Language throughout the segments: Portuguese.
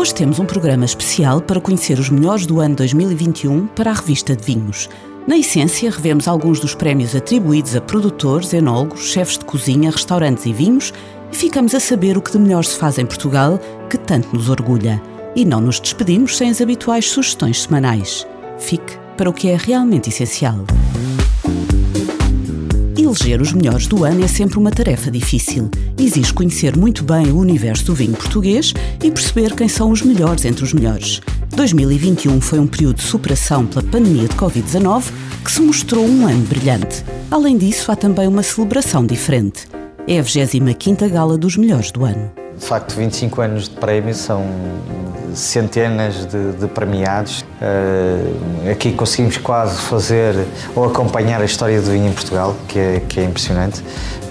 Hoje temos um programa especial para conhecer os melhores do ano 2021 para a revista de vinhos. Na essência, revemos alguns dos prémios atribuídos a produtores, enólogos, chefes de cozinha, restaurantes e vinhos e ficamos a saber o que de melhor se faz em Portugal, que tanto nos orgulha. E não nos despedimos sem as habituais sugestões semanais. Fique para o que é realmente essencial. Eleger os melhores do ano é sempre uma tarefa difícil. Exige conhecer muito bem o universo do vinho português e perceber quem são os melhores entre os melhores. 2021 foi um período de superação pela pandemia de Covid-19 que se mostrou um ano brilhante. Além disso, há também uma celebração diferente. É a 25ª Gala dos Melhores do Ano. De facto, 25 anos de prémio são centenas de, de premiados. Uh, aqui conseguimos quase fazer ou acompanhar a história do vinho em Portugal, que é, que é impressionante.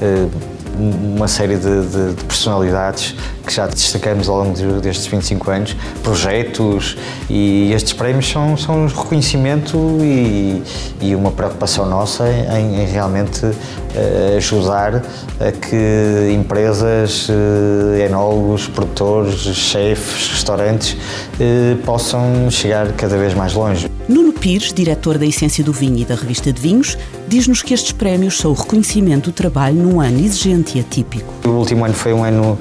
Uh, uma série de, de, de, personalidades que já destacamos ao longo destes 25 anos, projetos e estes prémios são, são um reconhecimento e, e uma preocupação nossa em, em realmente uh, ajudar a que empresas, uh, enólogos, produtores, chefes, restaurantes uh, possam chegar cada vez mais longe. Nuno Pires, diretor da Essência do Vinho e da revista de Vinhos, diz-nos que estes prémios são o reconhecimento do trabalho num ano exigente e atípico. O último ano foi um ano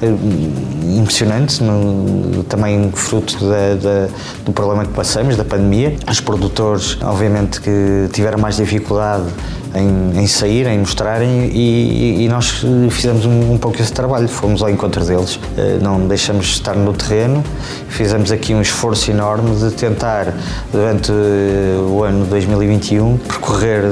eh, impressionante, no, também fruto da, da, do problema que passamos, da pandemia. Os produtores, obviamente, que tiveram mais dificuldade em, em sair, em mostrarem, e, e nós fizemos um, um, pouco esse trabalho. Fomos ao encontro deles, eh, não deixamos de estar no terreno, fizemos aqui um esforço enorme de tentar, durante eh, o ano 2021, percorrer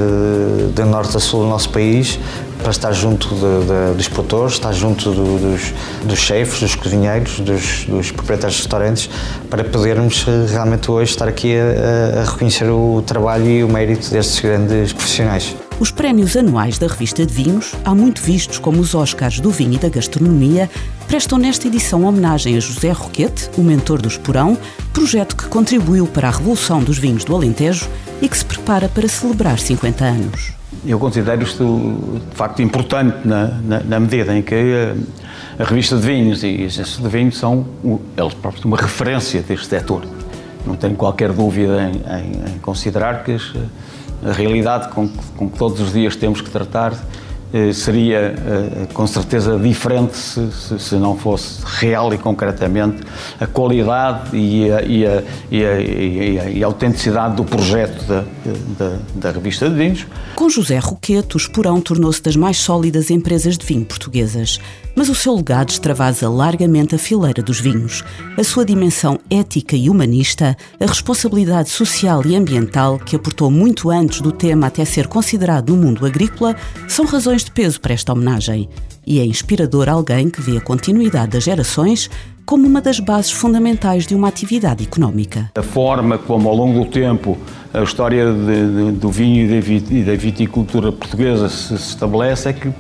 de norte a sul do nosso país para estar junto de, de, dos produtores, estar junto do, dos, dos chefes, dos cozinheiros, dos, dos, proprietários de restaurantes, para podermos eh, realmente hoje estar aqui a, a reconhecer o trabalho e o mérito destes grandes profissionais. Os prémios anuais da revista de vinhos, há muito vistos como os Oscars do vinho e da gastronomia, prestam nesta edição homenagem a José Roquete, o mentor do Esporão, projeto que contribuiu para a revolução dos vinhos do Alentejo e que se prepara para celebrar 50 anos. Eu considero isto de facto importante na, na, na medida em que a, a, revista de vinhos e a agência de vinhos são eles próprios uma referência deste setor. Não tenho qualquer dúvida em, em, em considerar que as, a realidade com, com que todos os dias temos que tratar eh, seria eh, com certeza diferente se, se, se, não fosse real e concretamente a qualidade e a, e a, e a, e a autenticidade do projeto da, da, da, revista de vinhos. Com José Roquete, o Esporão tornou-se das mais sólidas empresas de vinho portuguesas, mas o seu legado extravasa largamente a fileira dos vinhos. A sua dimensão ética e humanista, a responsabilidade social e ambiental que aportou muito antes do tema até ser considerado no mundo agrícola, são razões de peso para esta homenagem e é inspirador alguém que vê a continuidade das gerações como uma das bases fundamentais de uma atividade económica. A forma como, ao longo do tempo, a história de, de, do vinho e da viticultura portuguesa se, estabelece é que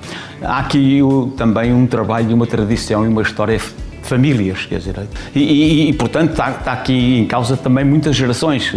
há aqui também um trabalho, uma tradição e uma história famílias, quer dizer. E, e, e portanto, está, está, aqui em causa também muitas gerações.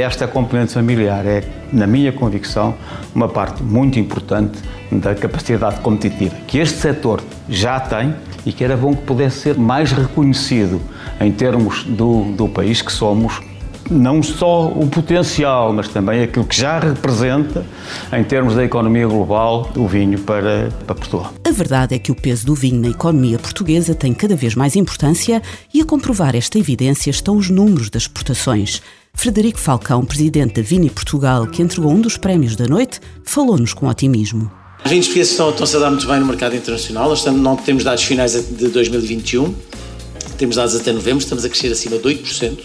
Esta componente familiar é, na minha convicção, uma parte muito importante da capacidade competitiva que este setor já tem e que era bom que pudesse ser mais reconhecido em termos do, do país que somos não só o potencial, mas também aquilo que já representa em termos da economia global o vinho para, para Portugal. A verdade é que o peso do vinho na economia portuguesa tem cada vez mais importância e a comprovar esta evidência estão os números das exportações. Frederico Falcão, presidente da Vini Portugal, que entregou um dos prémios da noite, falou-nos com otimismo. Os vinhos portugueses estão, estão a dar muito bem no mercado internacional. Nós não temos dados finais de 2021, temos dados até novembro, estamos a crescer acima de 8%.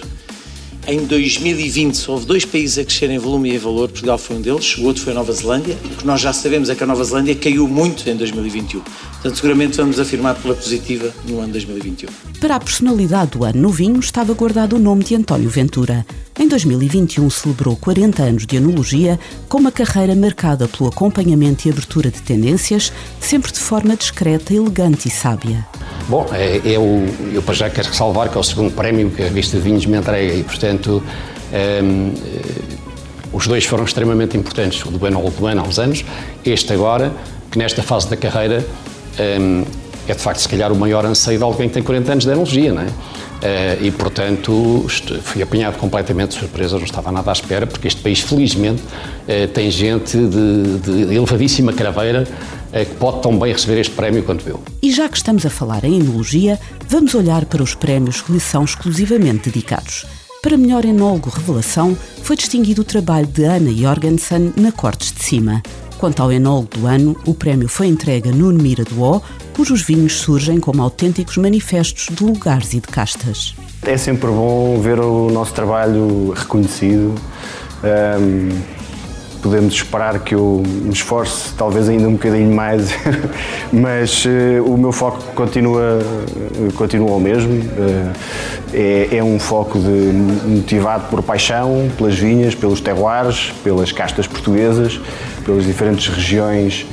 Em 2020 só houve dois países a crescer em volume e em valor, Portugal foi um deles, o outro foi a Nova Zelândia. O que nós já sabemos é que a Nova Zelândia caiu muito em 2021. Portanto, seguramente vamos afirmar pela positiva no ano 2021. Para a personalidade do ano no vinho estava guardado o nome de António Ventura. Em 2021 celebrou 40 anos de enologia, com uma carreira marcada pelo acompanhamento e abertura de tendências, sempre de forma discreta, elegante e sábia. Bom, é, eu, eu para já quero ressalvar que é o segundo prémio que a revista de vinhos me entrega e, portanto, um, eh, os dois foram extremamente importantes, o do ano ou do ano há uns anos, este agora, que nesta fase da carreira um, é de facto se calhar o maior anseio de alguém que tem 40 anos de enologia, não é? Uh, e, portanto, fui apanhado completamente de surpresa, não estava nada à espera, porque este país, felizmente, uh, tem gente de, de elevadíssima craveira uh, que pode tão bem receber este prémio quanto eu. E já que estamos a falar em enologia, vamos olhar para os prémios que lhe são exclusivamente dedicados. Para melhor enólogo revelação, foi distinguido o trabalho de Ana Jorgensen na Cortes de Cima. Quanto ao enólogo do ano, o prémio foi entregue a Nuno Mira do O, cujos vinhos surgem como autênticos manifestos de lugares e de castas. É sempre bom ver o nosso trabalho reconhecido. Um, podemos esperar que eu me esforce talvez ainda um bocadinho mais, mas uh, o meu foco continua, continua o mesmo. Uh, é, é, um foco de, motivado por paixão, pelas vinhas, pelos terroirs, pelas castas portuguesas, pelas diferentes regiões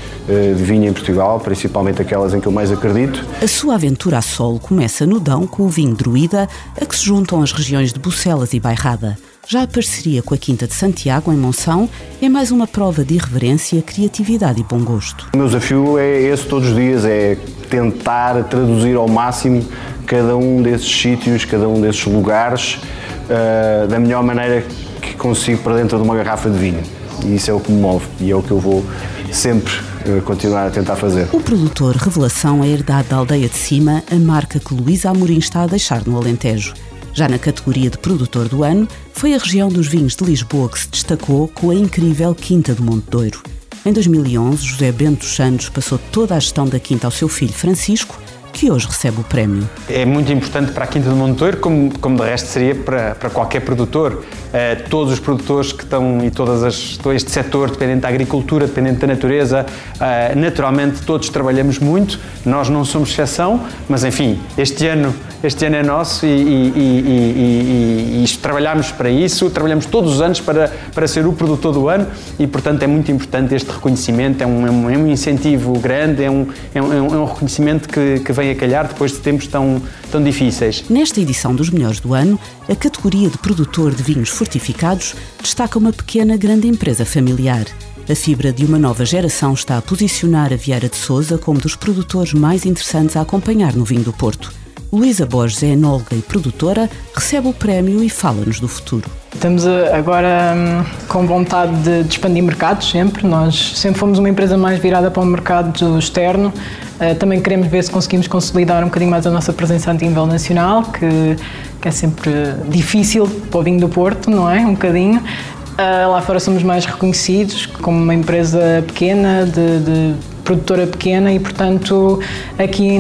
de vinha em Portugal, principalmente aquelas em que eu mais acredito. A sua aventura a solo começa no Dão com o vinho druida, a que se juntam as regiões de Bucelas e Bairrada. Já a parceria com a Quinta de Santiago, em Monção, é mais uma prova de irreverência, criatividade e bom gosto. O meu desafio é esse todos os dias, é tentar traduzir ao máximo cada um desses sítios, cada um desses lugares, uh, da melhor maneira que consigo para dentro de uma garrafa de vinho. E isso é o que me move e é o que eu vou sempre uh, continuar a tentar fazer. O produtor Revelação é herdado da aldeia de cima, a marca que Luísa Amorim está a deixar no Alentejo. Já na categoria de produtor do ano, foi a região dos vinhos de Lisboa que se destacou com a incrível Quinta do Monte Douro. Em 2011, José Bento Santos passou toda a gestão da quinta ao seu filho Francisco, que hoje recebe o prémio. É muito importante para a Quinta do Monteiro, como, como de resto seria para, para qualquer produtor. Uh, todos os produtores que estão e todas as, todo este setor dependente da agricultura, dependente da natureza, uh, naturalmente todos trabalhamos muito, nós não somos exceção, mas enfim, este ano, este ano é nosso e, e, e, e, trabalhamos para isso, trabalhamos todos os anos para, para ser o produtor do ano e, portanto, é muito importante este reconhecimento, é um, é um, é um incentivo grande, é um, é um, é um reconhecimento que, que vem a calhar depois de tempos tão, tão difíceis. Nesta edição dos Melhores do Ano, a categoria de produtor de vinhos fortificados destaca uma pequena grande empresa familiar. A fibra de uma nova geração está a posicionar a Vieira de Souza como dos produtores mais interessantes a acompanhar no vinho do Porto. Luísa Borges é enóloga e produtora, recebe o prémio e fala-nos do futuro. Estamos eh, agora hum, com vontade de, expandir mercados sempre. Nós sempre fomos uma empresa mais virada para o mercado externo. Uh, também queremos ver se conseguimos consolidar um bocadinho mais a nossa presença a nível nacional, que, que é sempre difícil para o vinho do Porto, não é? Um bocadinho. Uh, lá fora somos mais reconhecidos como uma empresa pequena de, de produtora pequena e, portanto, aqui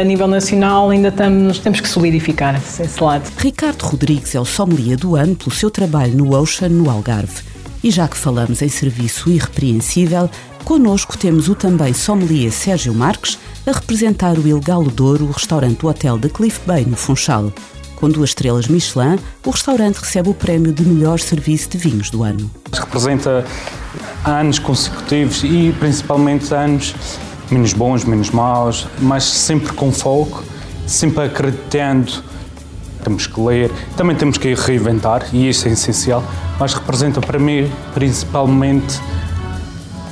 a nível nacional ainda estamos, temos que solidificar esse lado. Ricardo Rodrigues é o sommelier do ano pelo seu trabalho no Ocean, no Algarve. E já que falamos em serviço irrepreensível, connosco temos o também sommelier Sérgio Marques a representar o Il Galo Douro, o restaurante do Hotel da Cliff Bay, no Funchal. Com duas estrelas Michelin, o restaurante recebe o prémio de melhor serviço de vinhos do ano. Representa anos consecutivos e principalmente anos menos bons, menos maus, mas sempre com foco, sempre acreditando. Temos que ler, também temos que reinventar e isso é essencial, mas representa para mim principalmente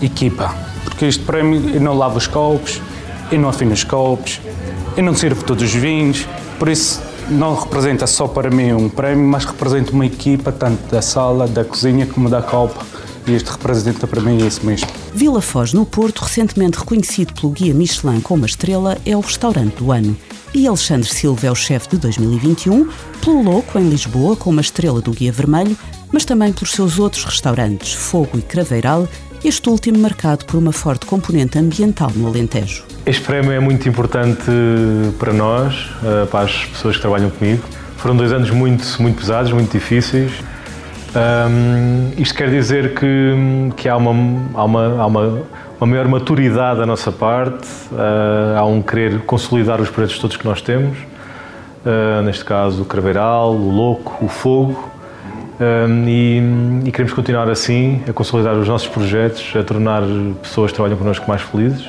equipa, porque este prémio eu não lavo os copos, eu não afino os copos, eu não sirvo todos os vinhos, por isso não representa só para mim um prémio, mas representa uma equipa, tanto da sala, da cozinha, como da copa. E este representa para mim isso mesmo. Vila Foz, no Porto, recentemente reconhecido pelo guia Michelin como uma estrela, é o restaurante do ano. E Alexandre Silva é o chefe de 2021, pelo Louco, em Lisboa, com uma estrela do Guia Vermelho, mas também pelos seus outros restaurantes, Fogo e Craveiral, este último marcado por uma forte componente ambiental no Alentejo. Este prémio é muito importante para nós, eh, para as pessoas que trabalham comigo. Foram dois anos muito, muito pesados, muito difíceis. Um, isto quer dizer que, que há, uma, há, uma, há uma, uma maior maturidade da nossa parte, uh, há um querer consolidar os projetos todos que nós temos, uh, neste caso o Craveiral, o Louco, o Fogo, Um, e, e, queremos continuar assim, a consolidar os nossos projetos, a tornar pessoas que trabalham connosco mais felizes,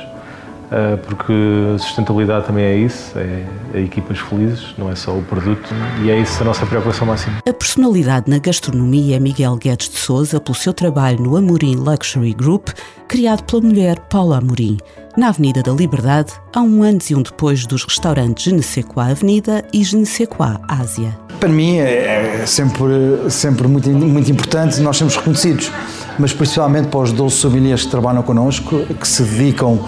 porque sustentabilidade também é isso, é, é, equipas felizes, não é só o produto, e é isso a nossa preocupação máxima. A personalidade na gastronomia é Miguel Guedes de Souza, pelo seu trabalho no Amorim Luxury Group, criado pela mulher Paula Amorim na Avenida da Liberdade, há um antes e um depois dos restaurantes Genesequá Avenida e Genesequá Ásia. Para mim é, é sempre, sempre muito, muito importante nós sermos reconhecidos, mas principalmente para os 12 sommeliers que trabalham connosco, que se dedicam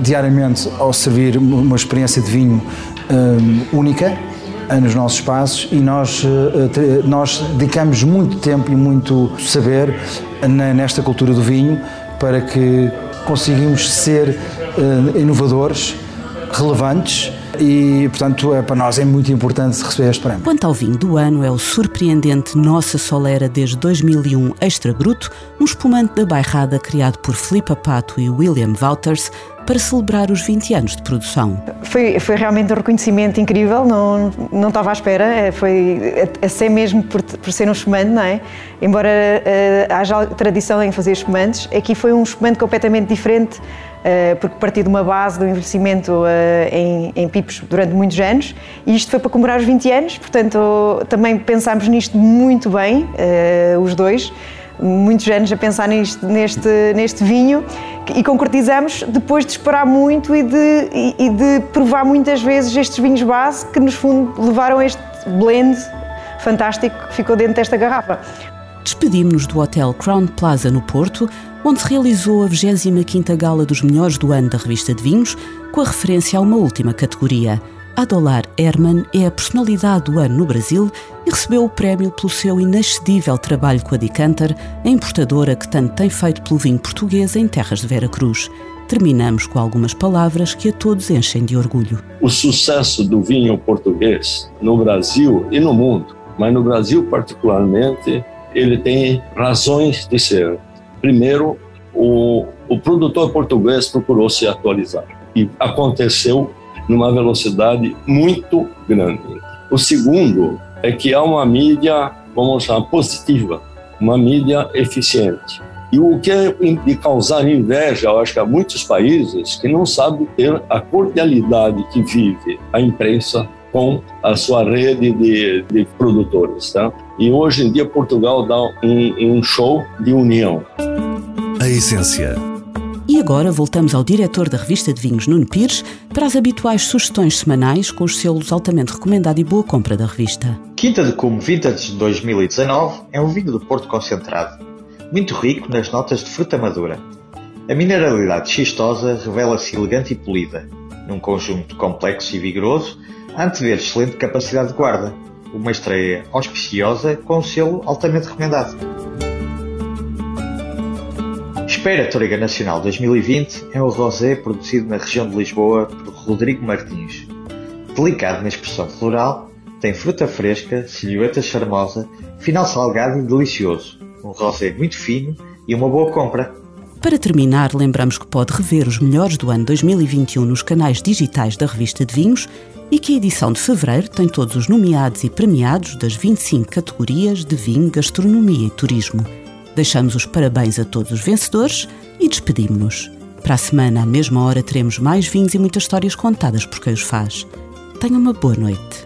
diariamente ao servir uma experiência de vinho um, única eh, nos nossos espaços e nós, eh, nós dedicamos muito tempo e muito saber nesta cultura do vinho para que conseguimos ser uh, inovadores, relevantes e, portanto, é, para nós é muito importante receber este prémio. Quanto ao vinho do ano, é o surpreendente Nossa Solera desde 2001 Extra Bruto, um espumante da bairrada criado por Filipe Pato e William Wouters para celebrar os 20 anos de produção. Foi, foi realmente um reconhecimento incrível, não, não estava à espera, é, foi até mesmo por, por ser um espumante, não é? Embora uh, haja tradição em fazer espumantes, aqui foi um espumante completamente diferente porque partiu de uma base do envelhecimento eh, em, em pipos durante muitos anos e isto foi para comemorar os 20 anos, portanto também pensámos nisto muito bem, eh, os dois, muitos anos a pensar neste, neste, neste vinho e concretizamos depois de esperar muito e de, e de provar muitas vezes estes vinhos base que nos fundo levaram a este blend fantástico que ficou dentro desta garrafa. Despedimos-nos do Hotel Crown Plaza no Porto, onde se realizou a 25ª Gala dos Melhores do Ano da revista de vinhos, com a referência a uma última categoria. Adolar Herman é a personalidade do ano no Brasil e recebeu o prémio pelo seu inexcedível trabalho com a Decanter, a importadora que tanto tem feito pelo vinho português em terras de Vera Cruz. Terminamos com algumas palavras que a todos enchem de orgulho. O sucesso do vinho português no Brasil e no mundo, mas no Brasil particularmente, ele tem razões de ser. Primeiro, o, o produtor português procurou se atualizar e aconteceu numa velocidade muito grande. O segundo é que há uma mídia, vamos chamar, positiva, uma mídia eficiente. E o que é de causar inveja, eu acho que há muitos países que não sabem ter a cordialidade que vive a imprensa com a sua rede de, de produtores. Tá? E hoje em dia Portugal dá um, um show de união. A essência. E agora voltamos ao diretor da revista de vinhos, Nuno Pires, para as habituais sugestões semanais com os selos altamente recomendado e boa compra da revista. Quinta de Cume Vintage 2019 é um vinho do Porto concentrado, muito rico nas notas de fruta madura. A mineralidade xistosa revela-se elegante e polida, num conjunto complexo e vigoroso antever excelente capacidade de guarda, uma estreia auspiciosa com um selo altamente recomendado. Espera Toriga Nacional 2020 é um rosé produzido na região de Lisboa por Rodrigo Martins. Delicado na expressão floral, tem fruta fresca, silhueta charmosa, final salgado e delicioso. Um rosé muito fino e uma boa compra. Para terminar, lembramos que pode rever os melhores do ano 2021 nos canais digitais da revista de vinhos e que a edição de fevereiro tem todos os nomeados e premiados das 25 categorias de vinho, gastronomia e turismo. Deixamos os parabéns a todos os vencedores e despedimos-nos. Para a semana, à mesma hora, teremos mais vinhos e muitas histórias contadas por quem os faz. Tenha uma boa noite.